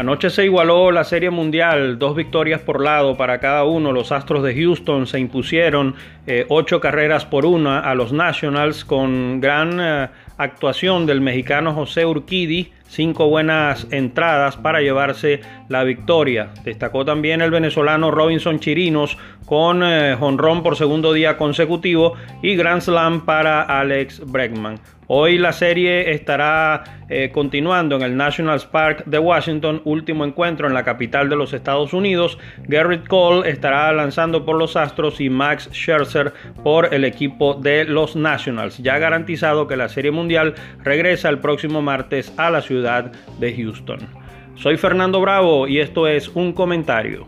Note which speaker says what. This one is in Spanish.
Speaker 1: Anoche se igualó la Serie Mundial, dos victorias por lado para cada uno. Los Astros de Houston se impusieron eh, ocho carreras por una a los Nationals con gran eh, actuación del mexicano José Urquidi, cinco buenas entradas para llevarse la victoria. Destacó también el venezolano Robinson Chirinos con eh, jonrón por segundo día consecutivo y Grand Slam para Alex Bregman. Hoy la serie estará eh, continuando en el National Park de Washington, último encuentro en la capital de los Estados Unidos. Garrett Cole estará lanzando por los Astros y Max Scherzer por el equipo de los Nationals. Ya garantizado que la Serie Mundial regresa el próximo martes a la de Houston. Soy Fernando Bravo y esto es un comentario.